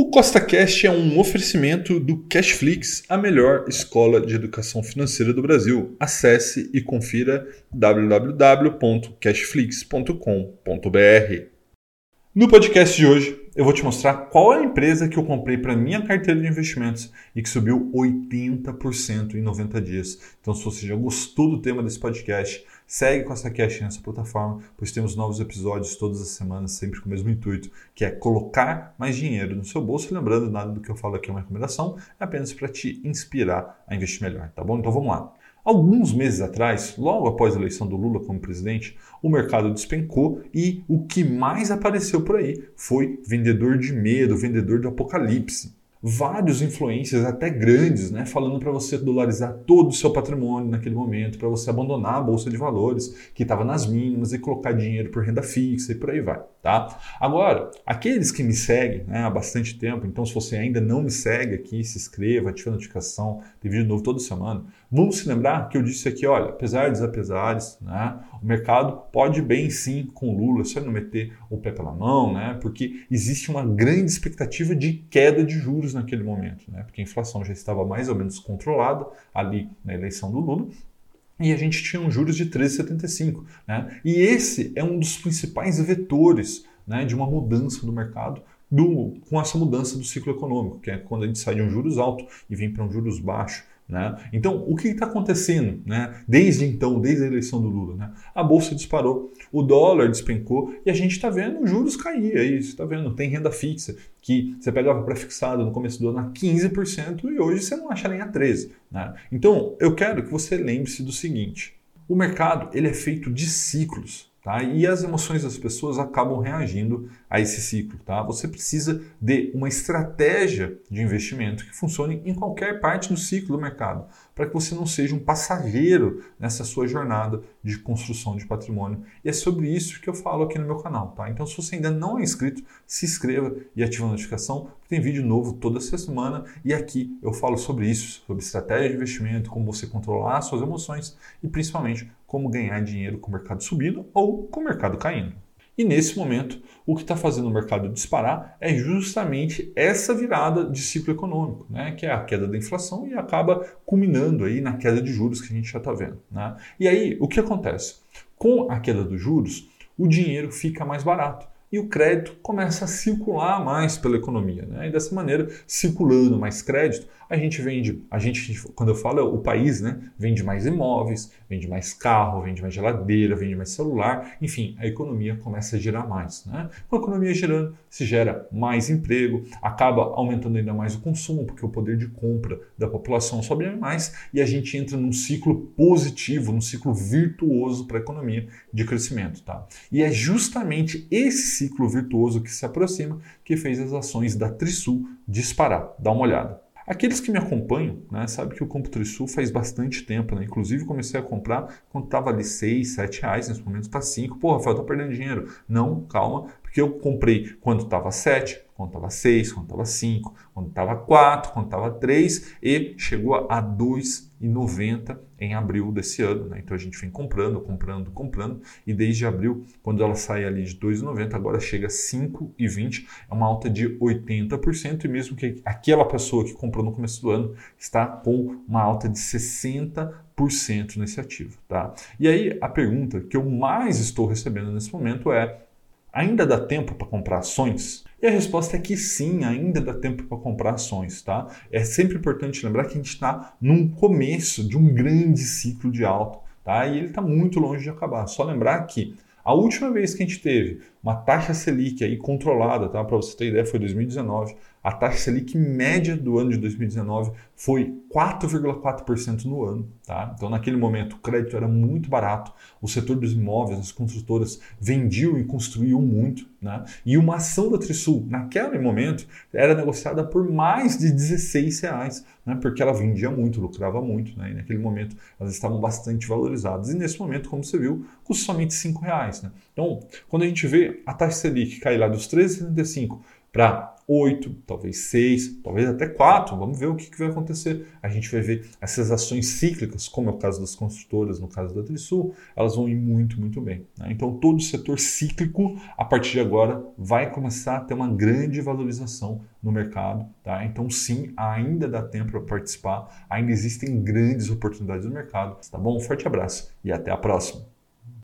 O CostaCast é um oferecimento do Cashflix, a melhor escola de educação financeira do Brasil. Acesse e confira www.cashflix.com.br. No podcast de hoje, eu vou te mostrar qual é a empresa que eu comprei para minha carteira de investimentos e que subiu 80% em 90 dias. Então, se você já gostou do tema desse podcast, segue com essa cash nessa plataforma, pois temos novos episódios todas as semanas, sempre com o mesmo intuito, que é colocar mais dinheiro no seu bolso. Lembrando, nada do que eu falo aqui é uma recomendação, é apenas para te inspirar a investir melhor, tá bom? Então vamos lá. Alguns meses atrás, logo após a eleição do Lula como presidente, o mercado despencou e o que mais apareceu por aí foi vendedor de medo, vendedor do apocalipse. Vários influências, até grandes, né, falando para você dolarizar todo o seu patrimônio naquele momento, para você abandonar a bolsa de valores que estava nas mínimas e colocar dinheiro por renda fixa e por aí vai, tá? Agora, aqueles que me seguem né, há bastante tempo, então se você ainda não me segue aqui, se inscreva, ative a notificação, tem vídeo novo toda semana. Vamos se lembrar que eu disse aqui, olha, apesar dos apesares, né, o mercado pode bem sim com Lula, só não meter o pé pela mão, né, porque existe uma grande expectativa de queda de juros naquele momento, né? porque a inflação já estava mais ou menos controlada ali na eleição do Lula. E a gente tinha um juros de 13,75. Né? E esse é um dos principais vetores né, de uma mudança do mercado do, com essa mudança do ciclo econômico, que é quando a gente sai de um juros alto e vem para um juros baixo. Né? Então, o que está acontecendo né? desde então, desde a eleição do Lula? Né? A bolsa disparou, o dólar despencou e a gente está vendo juros cair. Aí você está vendo, tem renda fixa que você pegava para fixado no começo do ano a 15% e hoje você não acha nem a 13%. Né? Então, eu quero que você lembre-se do seguinte: o mercado ele é feito de ciclos. Tá? E as emoções das pessoas acabam reagindo a esse ciclo. Tá? Você precisa de uma estratégia de investimento que funcione em qualquer parte do ciclo do mercado, para que você não seja um passageiro nessa sua jornada de construção de patrimônio. E é sobre isso que eu falo aqui no meu canal. Tá? Então, se você ainda não é inscrito, se inscreva e ative a notificação, porque tem vídeo novo toda semana e aqui eu falo sobre isso, sobre estratégia de investimento, como você controlar as suas emoções e principalmente como ganhar dinheiro com o mercado subindo ou com o mercado caindo. E nesse momento, o que está fazendo o mercado disparar é justamente essa virada de ciclo econômico, né? que é a queda da inflação e acaba culminando aí na queda de juros que a gente já está vendo. Né? E aí, o que acontece? Com a queda dos juros, o dinheiro fica mais barato e o crédito começa a circular mais pela economia. Né? E dessa maneira, circulando mais crédito, a gente vende, a gente, quando eu falo o país, né, vende mais imóveis, vende mais carro, vende mais geladeira, vende mais celular, enfim, a economia começa a girar mais. Né? Com a economia girando, se gera mais emprego, acaba aumentando ainda mais o consumo, porque o poder de compra da população sobe mais e a gente entra num ciclo positivo, num ciclo virtuoso para a economia de crescimento. Tá? E é justamente esse ciclo virtuoso que se aproxima que fez as ações da Trisul disparar. Dá uma olhada. Aqueles que me acompanham, né, sabem que o CompuTrisul faz bastante tempo, né? Inclusive comecei a comprar quando estava ali 6, 7 reais, nesse momento está 5. Pô, Rafael, tá perdendo dinheiro. Não, calma, porque eu comprei quando estava 7, quando estava 6, quando estava 5, quando estava 4, quando estava 3 e chegou a 2,90 em abril desse ano. Né? Então a gente vem comprando, comprando, comprando e desde abril, quando ela sai ali de 2,90, agora chega a 5,20, é uma alta de 80% e mesmo que aquela pessoa que comprou no começo do ano está com uma alta de 60% nesse ativo. Tá? E aí a pergunta que eu mais estou recebendo nesse momento é Ainda dá tempo para comprar ações? E a resposta é que sim, ainda dá tempo para comprar ações, tá? É sempre importante lembrar que a gente está num começo de um grande ciclo de alta, tá? E ele está muito longe de acabar. Só lembrar que a última vez que a gente teve uma taxa Selic aí controlada, tá? Para você ter ideia, foi 2019. A taxa Selic média do ano de 2019 foi 4,4% no ano. Tá? Então, naquele momento, o crédito era muito barato, o setor dos imóveis, as construtoras vendiam e construíam muito. Né? E uma ação da Trisul, naquele momento, era negociada por mais de 16 reais, né? porque ela vendia muito, lucrava muito. Né? E naquele momento, elas estavam bastante valorizadas. E nesse momento, como você viu, custa somente 5 reais. Né? Então, quando a gente vê a taxa Selic cair lá dos 13,75 para 8, talvez 6, talvez até 4. Vamos ver o que, que, vai acontecer. A gente vai ver essas ações cíclicas, como é o caso das construtoras, no caso da Trisul, elas vão ir muito, muito bem. Né? Então, todo o setor cíclico, a partir de agora, vai começar a ter uma grande valorização no mercado. Tá? Então, sim, ainda dá tempo para participar, ainda existem grandes oportunidades no mercado. Tá bom? Um forte abraço e até a próxima.